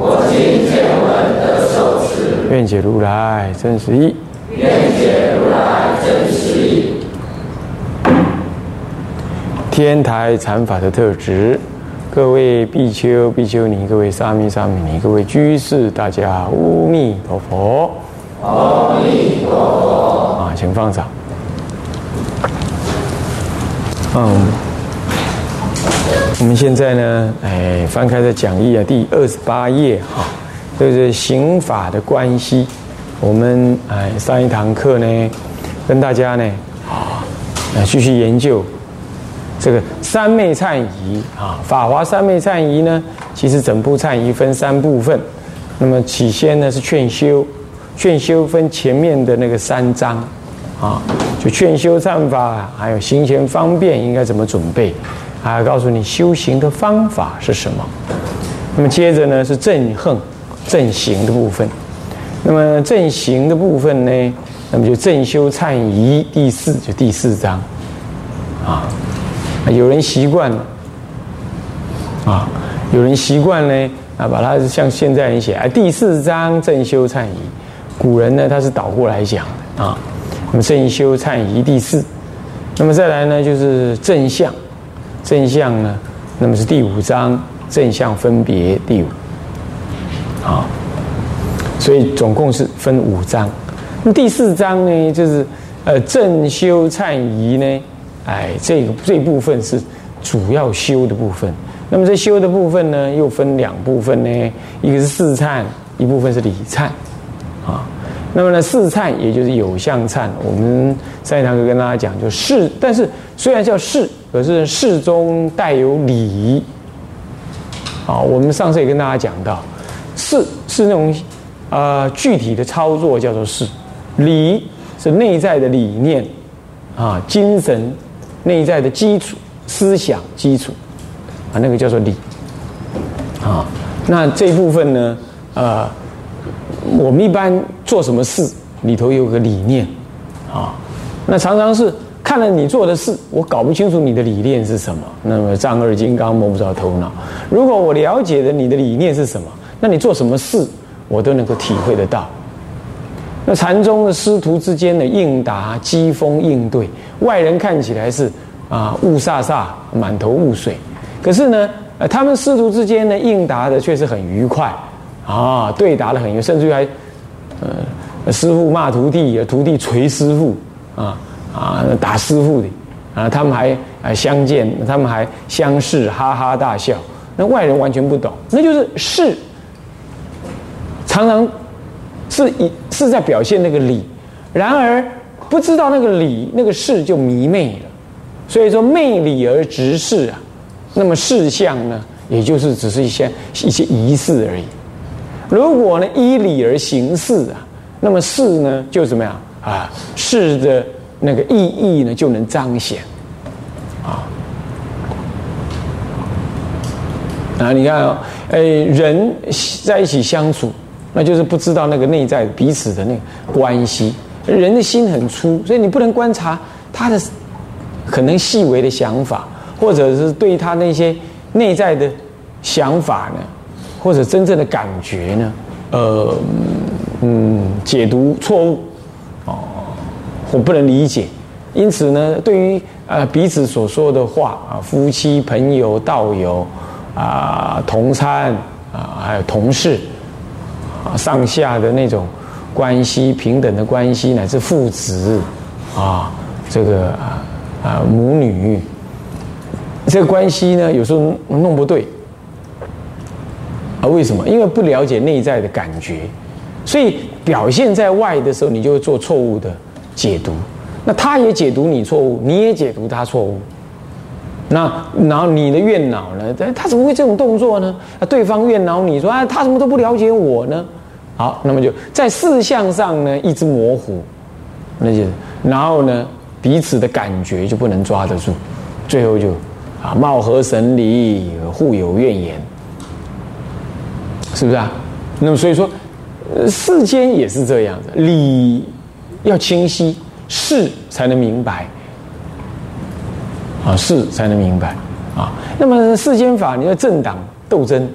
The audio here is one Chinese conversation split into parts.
我今见闻得受持，愿解如来真实义。愿解如来真实义。天台禅法的特质，各位比丘、比丘尼，各位沙弥、沙弥尼，各位居士，大家阿弥陀佛。阿弥陀佛。啊，请放掌。嗯，我们现在呢，哎，翻开的讲义啊，第二十八页哈，就是刑法的关系。我们哎上一堂课呢，跟大家呢啊，继续研究这个三昧忏仪啊，法华三昧忏仪呢，其实整部忏仪分三部分。那么起先呢是劝修，劝修分前面的那个三章啊，就劝修忏法，还有行前方便应该怎么准备，还要告诉你修行的方法是什么。那么接着呢是正横正行的部分。那么正行的部分呢，那么就正修忏仪第四，就第四章啊。有人习惯啊，有人习惯呢啊，把它像现在人写啊，第四章正修忏仪。古人呢，他是倒过来讲的啊。那么正修忏仪第四，那么再来呢，就是正相，正相呢，那么是第五章正相分别第五啊。所以总共是分五章。那第四章呢，就是呃正修忏仪呢，哎，这个这部分是主要修的部分。那么这修的部分呢，又分两部分呢，一个是四忏，一部分是礼忏啊。那么呢，四忏也就是有相忏，我们上一堂课跟大家讲，就是，但是虽然叫事，可是事中带有理。啊，我们上次也跟大家讲到，事是那种。呃，具体的操作叫做事，理是内在的理念，啊，精神内在的基础思想基础，啊，那个叫做理，啊，那这部分呢，呃，我们一般做什么事里头有个理念，啊，那常常是看了你做的事，我搞不清楚你的理念是什么，那么丈二金刚摸不着头脑。如果我了解的你的理念是什么，那你做什么事？我都能够体会得到。那禅宗的师徒之间的应答、机锋应对，外人看起来是啊雾煞煞、满头雾水，可是呢，呃，他们师徒之间的应答的却是很愉快啊，对答的很愉快，甚至于还呃师傅骂徒弟，徒弟捶师傅啊啊打师傅的啊，他们还啊相见，他们还相视，哈哈大笑。那外人完全不懂，那就是是。常常是以是在表现那个理，然而不知道那个理那个事就迷昧了，所以说昧理而直事啊，那么事相呢，也就是只是一些一些仪式而已。如果呢依理而行事啊，那么事呢就怎么样啊？事的那个意义呢就能彰显啊啊！你看啊，哎，人在一起相处。那就是不知道那个内在彼此的那个关系，人的心很粗，所以你不能观察他的可能细微的想法，或者是对他那些内在的想法呢，或者真正的感觉呢，呃，嗯，解读错误，我不能理解，因此呢，对于呃彼此所说的话啊，夫妻、朋友、道友啊，同餐啊，还有同事。啊，上下的那种关系，平等的关系，乃至父子啊，这个啊啊母女，这个关系呢，有时候弄不对啊？为什么？因为不了解内在的感觉，所以表现在外的时候，你就会做错误的解读。那他也解读你错误，你也解读他错误。那然后你的怨恼呢？他怎么会这种动作呢？啊，对方怨恼你说啊，他怎么都不了解我呢？好，那么就在事项上呢一直模糊，那就然后呢彼此的感觉就不能抓得住，最后就啊貌合神离，互有怨言，是不是啊？那么所以说，世间也是这样的，理要清晰，事才能明白，啊事才能明白啊。那么世间法，你要政党斗争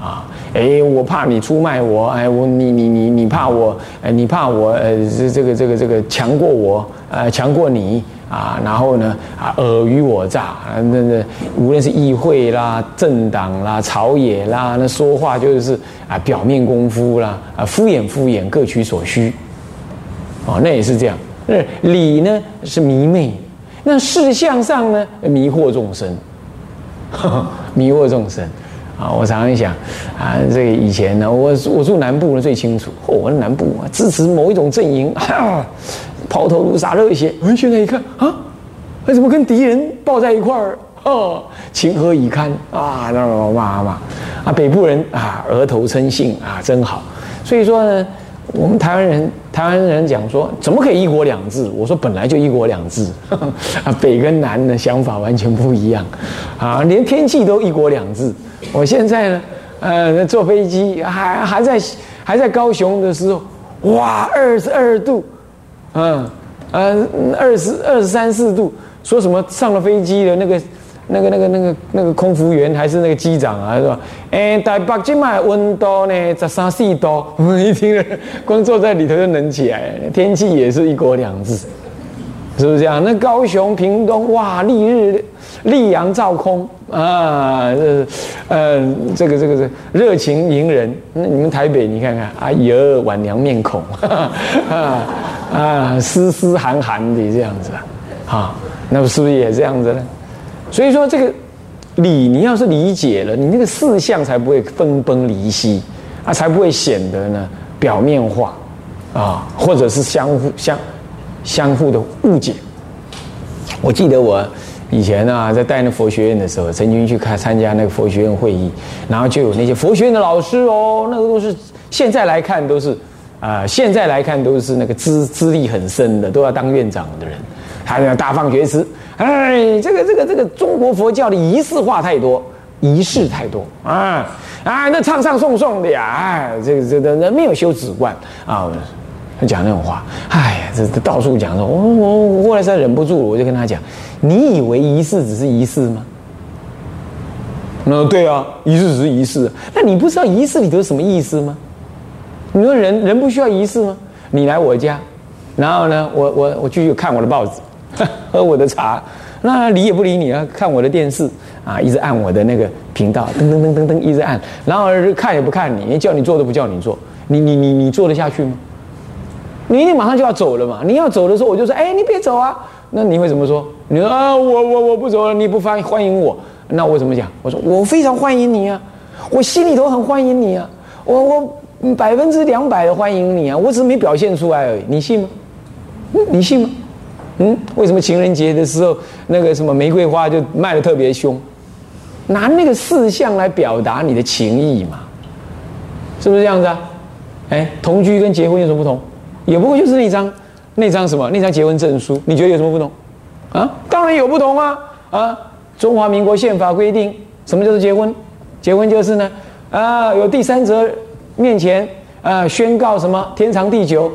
啊。哎，我怕你出卖我，哎，我你你你你怕我，哎，你怕我，呃，这这个这个这个强过我，呃，强过你啊，然后呢，啊，尔虞我诈，啊，那那无论是议会啦、政党啦、朝野啦，那说话就是啊，表面功夫啦，啊，敷衍敷衍，各取所需，哦，那也是这样。那理呢是迷昧，那事相上呢迷惑众生，迷惑众生。啊，我常常想，啊，这个以前呢，我我住南部呢最清楚。哦，我南部啊，支持某一种阵营，抛头颅洒热血。哎，现在一看啊，为什么跟敌人抱在一块儿？哦，情何以堪啊！那骂骂啊，北部人啊，额头称幸啊，真好。所以说呢，我们台湾人，台湾人讲说，怎么可以一国两制？我说本来就一国两制啊，北跟南的想法完全不一样啊，连天气都一国两制。我现在呢，呃，坐飞机还还在还在高雄的时候，哇，二十二度，嗯，呃，二十二十三四度，说什么上了飞机的那个那个那个那个那个空服员还是那个机长啊，是吧？哎，台北今麦温度呢十三四度，我们一听，光坐在里头就冷起来，天气也是一国两制，是不是这样？那高雄、屏东，哇，丽日丽阳照空。啊，这，呃，这个这个是热情迎人。那你们台北，你看看，哎呦，晚娘面孔，啊 啊，湿湿寒寒的这样子，啊，那是不是也这样子呢？所以说，这个理你要是理解了，你那个四项才不会分崩离析，啊，才不会显得呢表面化，啊，或者是相互相相互的误解。我记得我。以前啊，在带那佛学院的时候，曾经去看参加那个佛学院会议，然后就有那些佛学院的老师哦，那个都是现在来看都是啊，现在来看都是那个资资历很深的，都要当院长的人，还要大放厥词。哎，这个这个这个中国佛教的仪式化太多，仪式太多啊啊，那唱唱诵诵的呀，哎，这个这个那没有修止观啊，他讲那种话，哎呀，这这到处讲说，我我我后来实在忍不住，我就跟他讲。你以为仪式只是仪式吗？那对啊，仪式只是仪式。那你不知道仪式里头什么意思吗？你说人人不需要仪式吗？你来我家，然后呢，我我我继续看我的报纸，喝我的茶，那理也不理你啊，看我的电视啊，一直按我的那个频道，噔噔噔噔噔，一直按，然后看也不看你，叫你做都不叫你做，你你你你做得下去吗？你一定马上就要走了嘛！你要走的时候，我就说，哎，你别走啊！那你会怎么说？你说啊，我我我不走了，你不欢欢迎我，那我怎么讲？我说我非常欢迎你啊，我心里头很欢迎你啊，我我百分之两百的欢迎你啊，我只是没表现出来而已，你信吗？你信吗？嗯，为什么情人节的时候那个什么玫瑰花就卖的特别凶？拿那个事项来表达你的情意嘛，是不是这样子啊？哎，同居跟结婚有什么不同？也不过就是那张。那张什么？那张结婚证书，你觉得有什么不同？啊，当然有不同啊！啊，中华民国宪法规定，什么叫做结婚？结婚就是呢，啊，有第三者面前啊宣告什么天长地久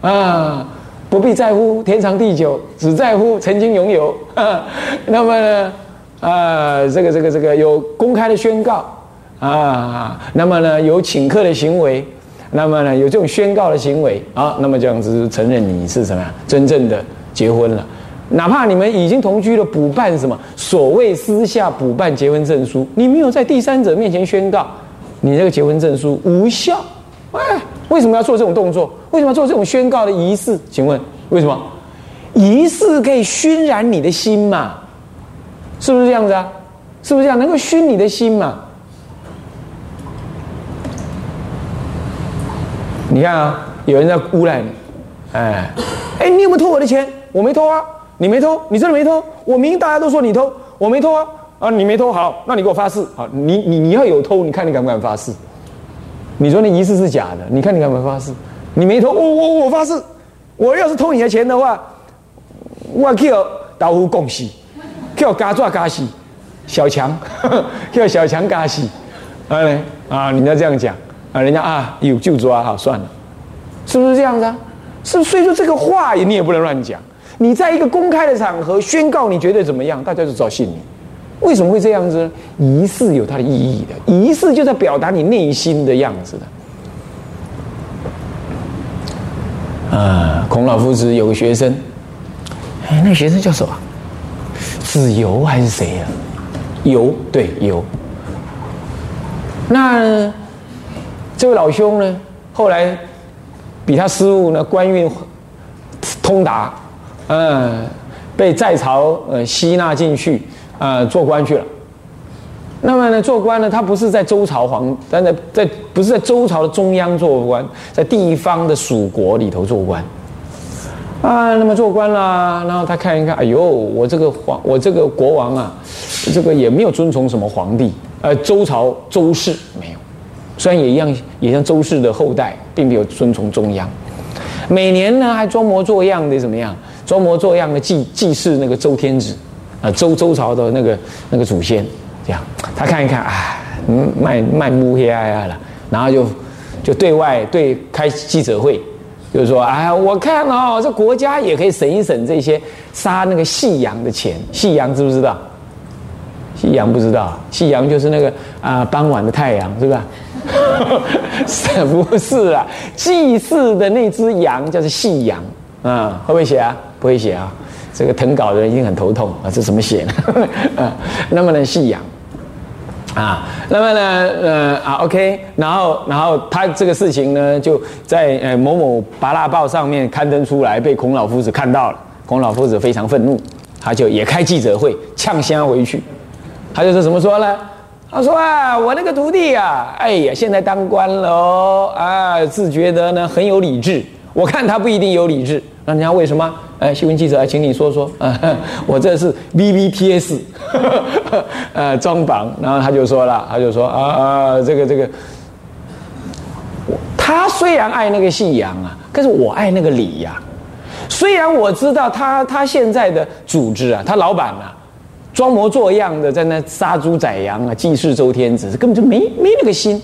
啊，不必在乎天长地久，只在乎曾经拥有。那么呢，啊，这个这个这个有公开的宣告啊，那么呢有请客的行为。那么呢，有这种宣告的行为啊，那么这样子承认你是什么呀？真正的结婚了，哪怕你们已经同居了，补办什么所谓私下补办结婚证书，你没有在第三者面前宣告，你这个结婚证书无效。哎，为什么要做这种动作？为什么做这种宣告的仪式？请问为什么？仪式可以熏染你的心嘛？是不是这样子啊？是不是这样能够熏你的心嘛？你看啊，有人在诬赖你，哎，哎，你有没有偷我的钱？我没偷啊，你没偷，你真的没偷？我明明大家都说你偷，我没偷啊，啊，你没偷，好，那你给我发誓，好，你你你要有偷，你看你敢不敢发誓？你说那仪式是假的，你看你敢不敢发誓？你没偷，我我我发誓，我要是偷你的钱的话，我叫老虎恭喜，叫嘎抓嘎喜，小强 叫小强嘎喜，哎啊，人家这样讲啊，人家啊有就抓好算了，是不是这样子啊？是，所以说这个话你也不能乱讲。你在一个公开的场合宣告你觉得怎么样，大家就知道信你。为什么会这样子呢？仪式有它的意义的，仪式就在表达你内心的样子的。啊，孔老夫子有个学生，哎，那个学生叫什么？子游还是谁呀？游，对，游。那这位老兄呢？后来比他师傅呢官运通达。嗯，被在朝呃吸纳进去啊，做官去了。那么呢，做官呢，他不是在周朝皇，但在在不是在周朝的中央做官，在地方的属国里头做官。啊，那么做官啦，然后他看一看，哎呦，我这个皇，我这个国王啊，这个也没有遵从什么皇帝，呃，周朝周氏没有，虽然也一样，也像周氏的后代，并没有遵从中央。每年呢，还装模作样的怎么样？装模作样的祭祭祀那个周天子，啊，周周朝的那个那个祖先，这样他看一看，哎，嗯，卖卖乌黑呀呀了，然后就就对外对开记者会，就是说，哎，我看哦，这国家也可以省一省这些杀那个夕阳的钱。夕阳知不知道？夕阳不知道，夕阳就是那个啊，傍晚的太阳，是吧？是 不是啊？祭祀的那只羊叫做夕阳啊，会不会写啊？不会写啊，这个誊稿的人一定很头痛啊！这怎么写呢？啊，那么呢，信仰啊，那么呢，呃啊，OK，然后，然后他这个事情呢，就在呃某某《拔蜡报》上面刊登出来，被孔老夫子看到了。孔老夫子非常愤怒，他就也开记者会呛香回去。他就说怎么说呢？他说啊，我那个徒弟啊，哎呀，现在当官了哦，啊，自觉得呢很有理智。我看他不一定有理智，那人家为什么？哎，新闻记者，哎请你说说啊。我这是 VVTS，呃，装榜。然后他就说了，他就说啊，这个这个，他虽然爱那个信仰啊，可是我爱那个礼呀。虽然我知道他他现在的组织啊，他老板啊，装模作样的在那杀猪宰羊啊，祭祀周天子，根本就没没那个心，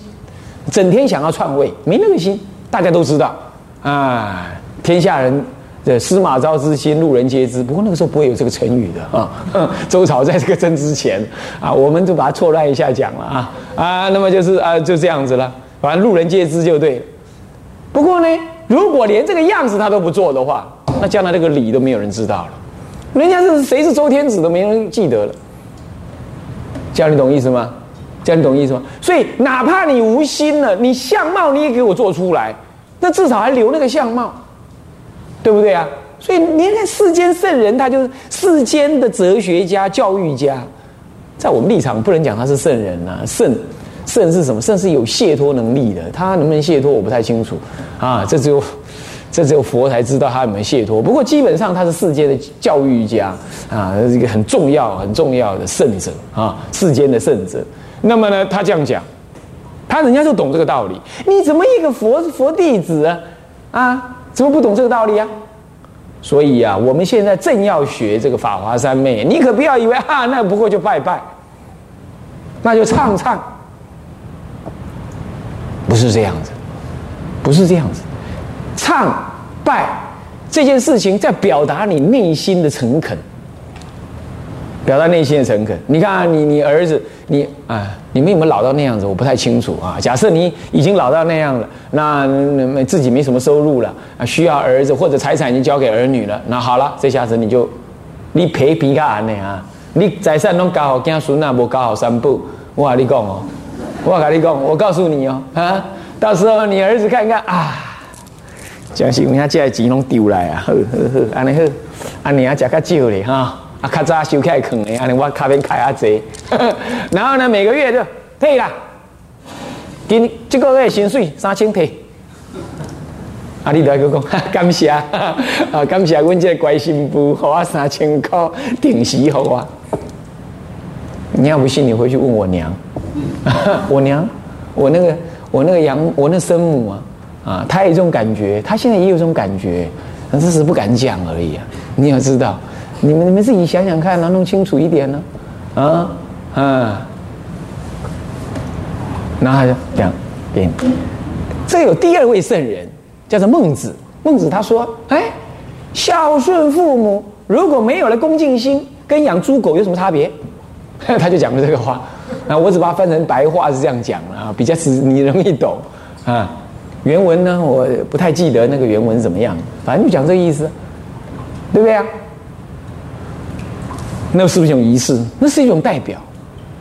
整天想要篡位，没那个心，大家都知道啊，天下人。对，司马昭之心，路人皆知。不过那个时候不会有这个成语的啊。周朝在这个争之前啊，我们就把它错乱一下讲了啊啊。那么就是啊，就这样子了。反正路人皆知就对。不过呢，如果连这个样子他都不做的话，那将来这个礼都没有人知道了。人家是谁是周天子都没人记得了。这样你懂意思吗？这样你懂意思吗？所以哪怕你无心了，你相貌你也给我做出来，那至少还留那个相貌。对不对啊？所以你看世间圣人，他就是世间的哲学家、教育家，在我们立场不能讲他是圣人呐。圣，圣是什么？圣是有解脱能力的。他能不能解脱，我不太清楚啊。这只有这只有佛才知道他有没有解脱。不过基本上他是世间的教育家啊，是一个很重要、很重要的圣者啊，世间的圣者。那么呢，他这样讲，他人家就懂这个道理。你怎么一个佛佛弟子？啊？怎么不懂这个道理啊？所以啊，我们现在正要学这个法华三昧，你可不要以为啊，那不过就拜拜，那就唱唱，不是这样子，不是这样子，唱拜这件事情在表达你内心的诚恳。表达内心的诚恳。你看，你你儿子，你啊，你们有没有老到那样子？我不太清楚啊。假设你已经老到那样了，那自己没什么收入了啊，需要儿子或者财产已经交给儿女了。那好了，这下子你就你赔皮卡安的啊，你财产拢搞好，子孙啊无搞好三步。我跟你讲哦，我跟你讲，我告诉你哦啊，到时候你儿子看看啊，将是人家这钱拢丢来啊，呵呵呵，安尼好，安尼啊食较少咧哈。啊，较早收起来坑的，安尼我卡边开下济，然后呢，每个月就退啦。今这个月薪水三千退。啊，你来个讲，感谢 啊，感谢阮这个关心部，给我三千块定时给我。你要不信，你回去问我娘。我娘，我那个我那个养我那生母啊，啊，她有这种感觉，她现在也有这种感觉，只是不敢讲而已啊。你要知道，你们你们自己想想看，能弄清楚一点呢？啊啊，然后他就讲给你，这有第二位圣人，叫做孟子。孟子他说：“哎，孝顺父母如果没有了恭敬心，跟养猪狗有什么差别？” 他就讲了这个话。那我只把它翻成白话是这样讲了啊，比较是你容易懂啊。原文呢，我不太记得那个原文怎么样，反正就讲这个意思，对不对啊？那是不是一种仪式？那是一种代表，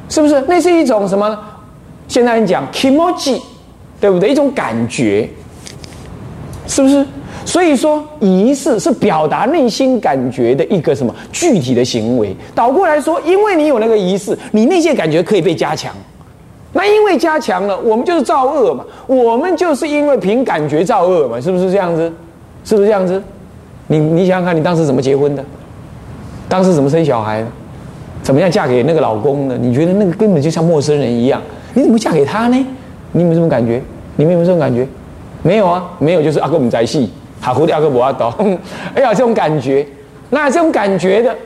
是不是？那是一种什么？现在人讲 emoji，对不对？一种感觉，是不是？所以说，仪式是表达内心感觉的一个什么具体的行为。倒过来说，因为你有那个仪式，你内心感觉可以被加强。那因为加强了，我们就是造恶嘛。我们就是因为凭感觉造恶嘛，是不是这样子？是不是这样子？你你想想看，你当时怎么结婚的？当时怎么生小孩的？怎么样嫁给那个老公的？你觉得那个根本就像陌生人一样？你怎么嫁给他呢？你有没有这种感觉？你们有没有这种感觉？没有啊，没有，就是阿哥我们在戏。好蝴蝶阿哥不阿刀，哎呀，这种感觉，那这种感觉的，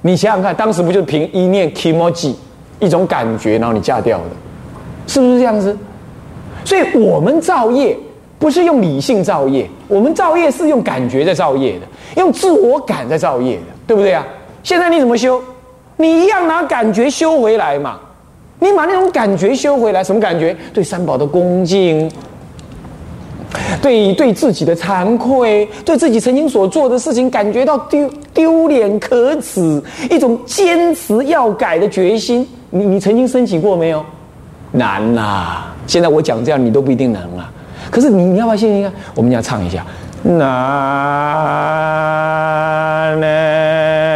你想想看，当时不就凭一念 kimoji 一种感觉，然后你嫁掉的，是不是这样子？所以我们造业不是用理性造业，我们造业是用感觉在造业的，用自我感在造业的，对不对啊？现在你怎么修？你一样拿感觉修回来嘛？你把那种感觉修回来，什么感觉？对三宝的恭敬。对对自己的惭愧，对自己曾经所做的事情感觉到丢丢脸可耻，一种坚持要改的决心。你你曾经升起过没有？难呐！现在我讲这样，你都不一定能啊。可是你你要不要信一下？我们要唱一下。难呢。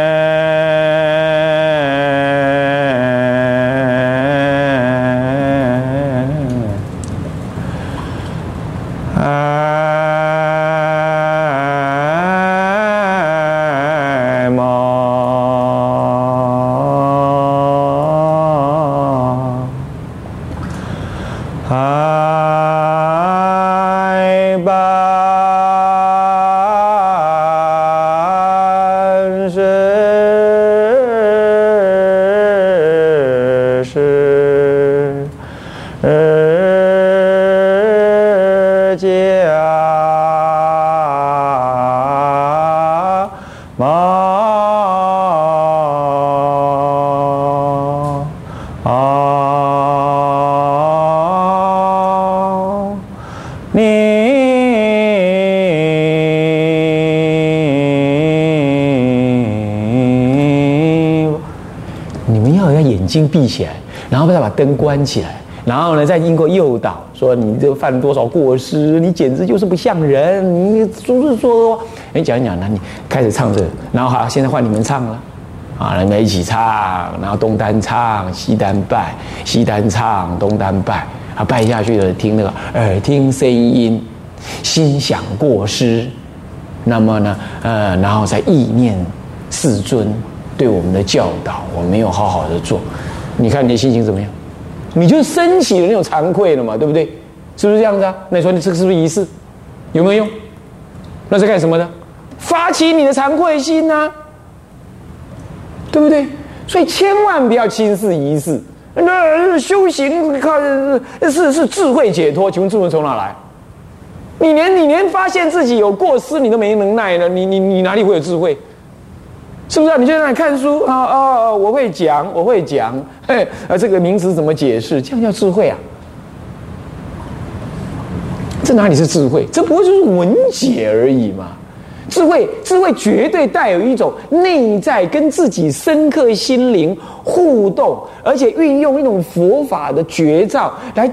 你们要要眼睛闭起来，然后再把灯关起来，然后呢，再经过诱导，说你这犯多少过失，你简直就是不像人，你总是说，哎，讲一讲，那你开始唱这，然后好，现在换你们唱了，啊，你们一起唱，然后东单唱，西单拜，西单唱，东单拜，啊，拜下去的听那个耳听声音，心想过失，那么呢，呃，然后再意念世尊。对我们的教导，我没有好好的做，你看你的心情怎么样？你就升起了那种惭愧了嘛，对不对？是不是这样子啊？那你说你这个是不是仪式？有没有用？那是干什么的？发起你的惭愧心呐，对不对？所以千万不要轻视仪式。那修行靠是是智慧解脱，请问智慧从哪来？你连你连发现自己有过失你都没能耐了，你你你哪里会有智慧？是不是？啊你就在那看书啊啊！我会讲，我会讲。嘿，啊，这个名词怎么解释？这样叫智慧啊？这哪里是智慧？这不过就是文解而已嘛。智慧，智慧绝对带有一种内在跟自己深刻心灵互动，而且运用一种佛法的绝招来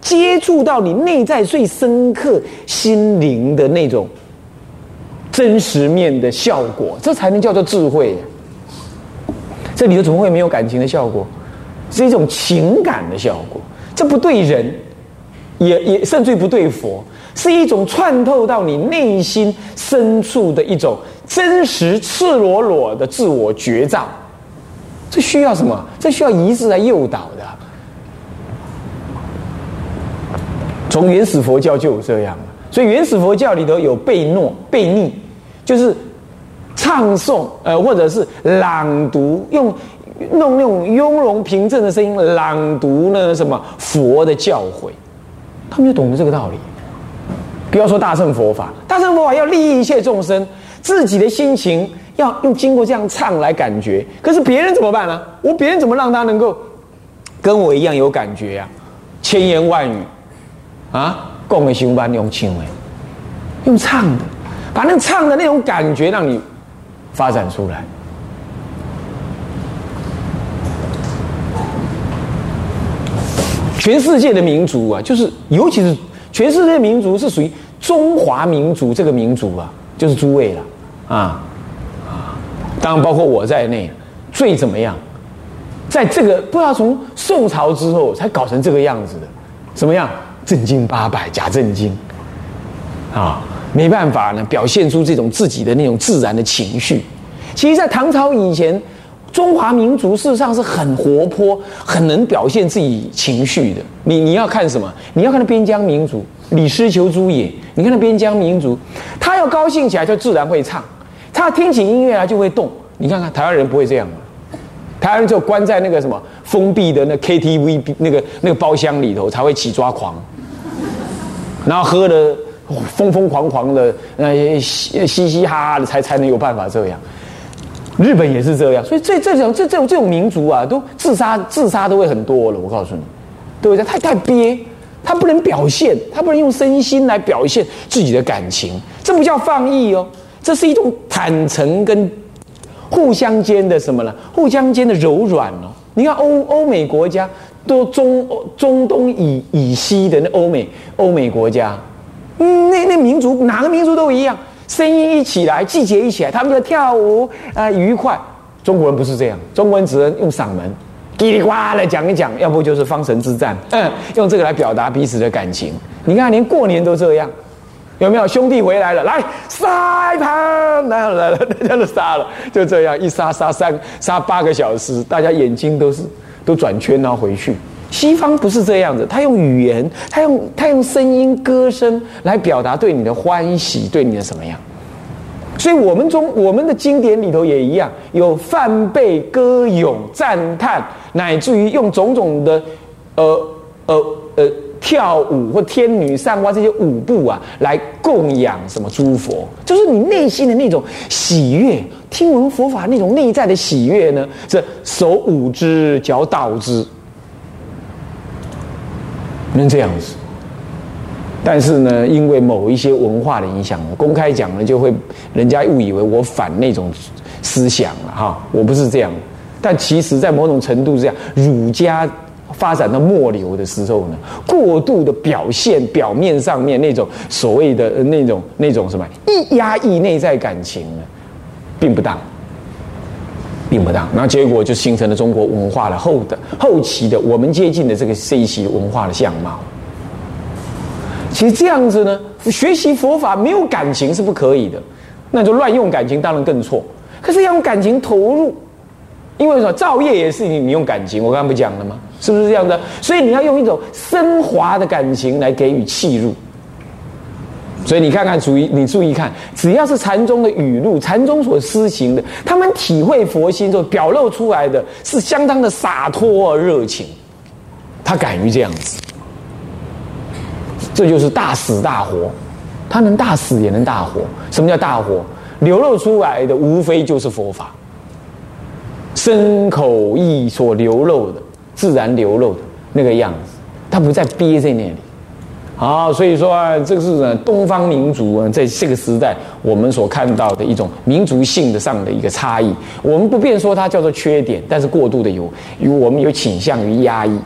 接触到你内在最深刻心灵的那种。真实面的效果，这才能叫做智慧。这里头怎么会没有感情的效果？是一种情感的效果。这不对人，也也甚至不对佛，是一种穿透到你内心深处的一种真实、赤裸裸的自我觉照。这需要什么？这需要仪式来诱导的。从原始佛教就有这样所以原始佛教里头有背诺、背逆，就是唱诵呃，或者是朗读，用弄那种雍容平正的声音朗读呢什么佛的教诲，他们就懂得这个道理。不要说大乘佛法，大乘佛法要利益一切众生，自己的心情要用经过这样唱来感觉。可是别人怎么办呢？我别人怎么让他能够跟我一样有感觉呀？千言万语啊，共为修班用唱的，用唱的，把那唱的那种感觉让你发展出来。全世界的民族啊，就是尤其是全世界民族是属于。中华民族这个民族啊，就是诸位了，啊啊，当然包括我在内，最怎么样？在这个不知道从宋朝之后才搞成这个样子的，怎么样？正经八百，假正经，啊，没办法呢，表现出这种自己的那种自然的情绪。其实，在唐朝以前，中华民族事实上是很活泼，很能表现自己情绪的。你你要看什么？你要看边疆民族。李师求诸也，你看那边疆民族，他要高兴起来就自然会唱，他听起音乐来就会动。你看看台湾人不会这样台湾人就关在那个什么封闭的那 KTV 那个那个包厢里头才会起抓狂，然后喝的疯疯狂狂的，呃嘻嘻哈哈的才才能有办法这样。日本也是这样，所以这这种这这种这种民族啊，都自杀自杀都会很多了。我告诉你，对不对？太太憋。他不能表现，他不能用身心来表现自己的感情，这不叫放逸哦，这是一种坦诚跟互相间的什么呢？互相间的柔软哦。你看欧欧美国家，都中中东以以西的那欧美欧美国家，那那民族哪个民族都一样，声音一起来，季节一起来，他们就跳舞啊愉快。中国人不是这样，中国人只能用嗓门。叽里呱啦讲一讲，要不就是方神之战，嗯，用这个来表达彼此的感情。你看，连过年都这样，有没有？兄弟回来了，来杀一盘，来了来了，大家都杀了，就这样一杀杀三杀八个小时，大家眼睛都是都转圈然后回去。西方不是这样子，他用语言，他用他用声音歌声来表达对你的欢喜，对你的什么样？所以，我们中我们的经典里头也一样，有梵背、歌咏、赞叹，乃至于用种种的，呃呃呃跳舞或天女散花这些舞步啊，来供养什么诸佛，就是你内心的那种喜悦，听闻佛法那种内在的喜悦呢，是手舞之，脚蹈之，能这样子。但是呢，因为某一些文化的影响，公开讲呢，就会人家误以为我反那种思想了哈。我不是这样，但其实，在某种程度这样，儒家发展到末流的时候呢，过度的表现表面上面那种所谓的那种那种什么一压抑内在感情呢，并不当，并不当。然后结果就形成了中国文化的后的后期的我们接近的这个这一期文化的相貌。其实这样子呢，学习佛法没有感情是不可以的，那就乱用感情当然更错。可是要用感情投入，因为什么？造业也是你你用感情，我刚刚不讲了吗？是不是这样的？所以你要用一种升华的感情来给予契入。所以你看看，注意你注意看，只要是禅宗的语录，禅宗所施行的，他们体会佛心之后表露出来的是相当的洒脱热情，他敢于这样子。这就是大死大活，他能大死也能大活。什么叫大活？流露出来的无非就是佛法，身口意所流露的，自然流露的那个样子，他不再憋在那里。好，所以说啊，这个是，东方民族啊，在这个时代我们所看到的一种民族性的上的一个差异。我们不便说它叫做缺点，但是过度的有，有我们有倾向于压抑。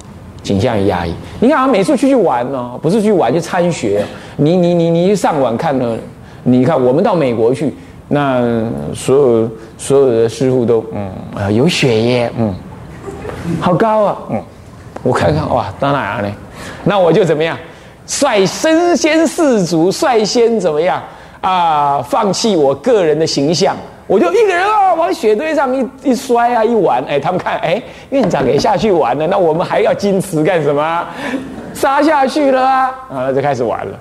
倾向于压抑。你看啊，每次出去玩呢，不是去玩就参学。你你你你一上网看呢？你看我们到美国去，那所有所有的师傅都嗯啊有血耶，嗯，好高啊，嗯，我看看哇，到哪儿呢？那我就怎么样，率身先士卒，率先怎么样啊？放弃我个人的形象。我就一个人啊，往雪堆上一一摔啊，一玩，哎，他们看，哎，院长也下去玩了，那我们还要矜持干什么？杀下去了啊！啊，那就开始玩了。